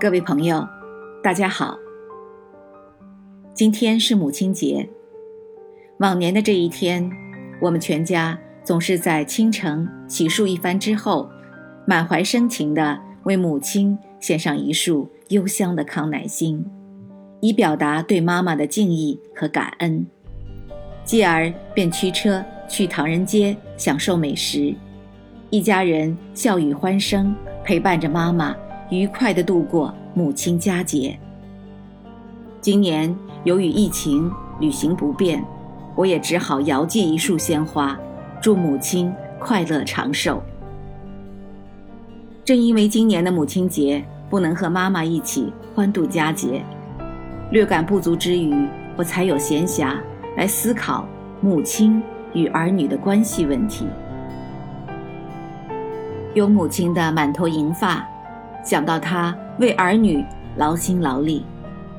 各位朋友，大家好。今天是母亲节。往年的这一天，我们全家总是在清晨洗漱一番之后，满怀深情的为母亲献上一束幽香的康乃馨，以表达对妈妈的敬意和感恩。继而便驱车去唐人街享受美食，一家人笑语欢声，陪伴着妈妈愉快地度过母亲佳节。今年由于疫情旅行不便，我也只好遥寄一束鲜花，祝母亲快乐长寿。正因为今年的母亲节不能和妈妈一起欢度佳节，略感不足之余，我才有闲暇。来思考母亲与儿女的关系问题。有母亲的满头银发，想到她为儿女劳心劳力；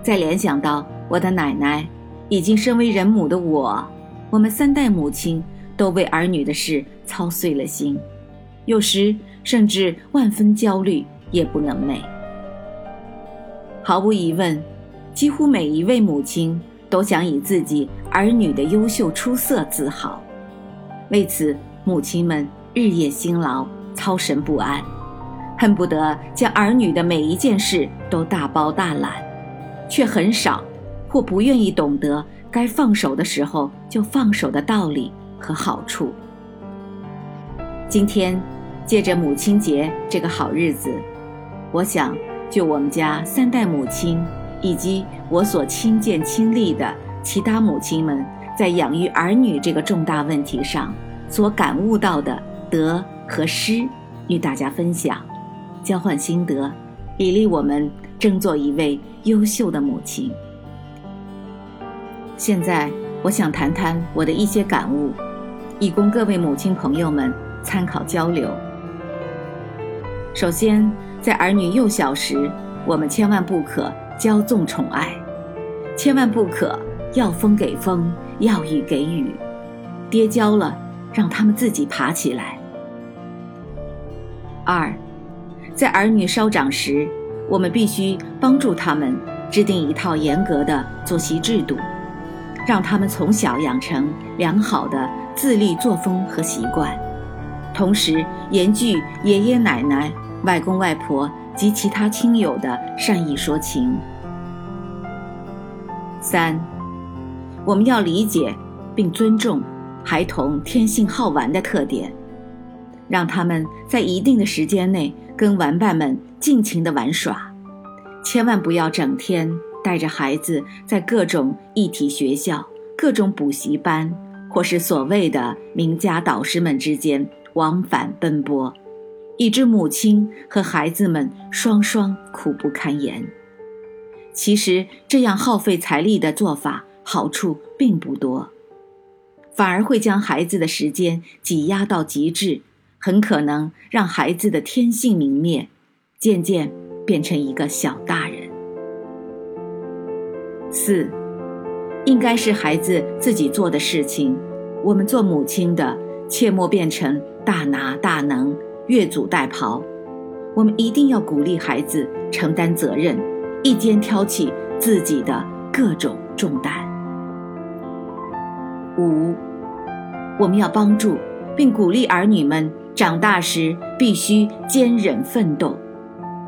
再联想到我的奶奶，已经身为人母的我，我们三代母亲都为儿女的事操碎了心，有时甚至万分焦虑，夜不能寐。毫无疑问，几乎每一位母亲。都想以自己儿女的优秀出色自豪，为此，母亲们日夜辛劳，操神不安，恨不得将儿女的每一件事都大包大揽，却很少或不愿意懂得该放手的时候就放手的道理和好处。今天，借着母亲节这个好日子，我想就我们家三代母亲。以及我所亲见亲历的其他母亲们在养育儿女这个重大问题上所感悟到的得和失，与大家分享，交换心得，以利我们争做一位优秀的母亲。现在，我想谈谈我的一些感悟，以供各位母亲朋友们参考交流。首先，在儿女幼小时，我们千万不可。骄纵宠爱，千万不可要风给风，要雨给雨。跌跤了，让他们自己爬起来。二，在儿女稍长时，我们必须帮助他们制定一套严格的作息制度，让他们从小养成良好的自律作风和习惯，同时严拒爷爷奶奶、外公外婆及其他亲友的善意说情。三，我们要理解并尊重孩童天性好玩的特点，让他们在一定的时间内跟玩伴们尽情的玩耍，千万不要整天带着孩子在各种一体学校、各种补习班或是所谓的名家导师们之间往返奔波，以致母亲和孩子们双双苦不堪言。其实这样耗费财力的做法，好处并不多，反而会将孩子的时间挤压到极致，很可能让孩子的天性泯灭，渐渐变成一个小大人。四，应该是孩子自己做的事情，我们做母亲的切莫变成大拿大能、越俎代庖，我们一定要鼓励孩子承担责任。一肩挑起自己的各种重担。五，我们要帮助并鼓励儿女们长大时必须坚忍奋斗，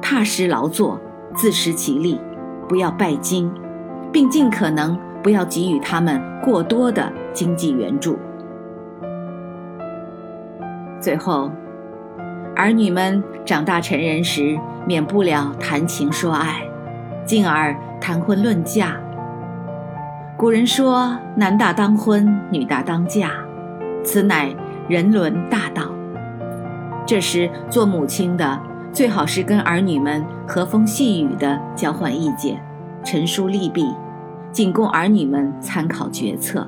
踏实劳作，自食其力，不要拜金，并尽可能不要给予他们过多的经济援助。最后，儿女们长大成人时，免不了谈情说爱。进而谈婚论嫁。古人说：“男大当婚，女大当嫁，此乃人伦大道。”这时，做母亲的最好是跟儿女们和风细雨地交换意见，陈述利弊，仅供儿女们参考决策。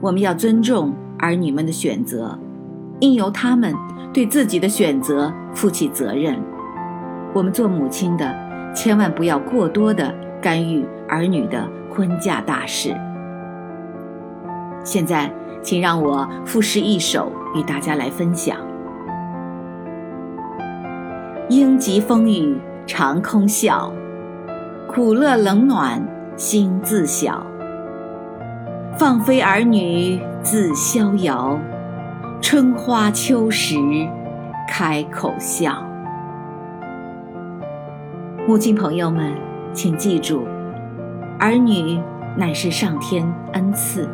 我们要尊重儿女们的选择，应由他们对自己的选择负起责任。我们做母亲的。千万不要过多的干预儿女的婚嫁大事。现在，请让我赋诗一首与大家来分享：“应急风雨常空笑，苦乐冷暖心自晓。放飞儿女自逍遥，春花秋实开口笑。母亲朋友们，请记住，儿女乃是上天恩赐，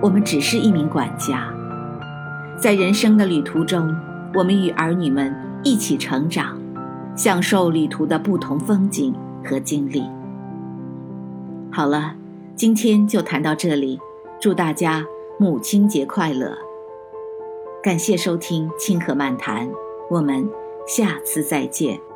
我们只是一名管家。在人生的旅途中，我们与儿女们一起成长，享受旅途的不同风景和经历。好了，今天就谈到这里，祝大家母亲节快乐！感谢收听《清河漫谈》，我们下次再见。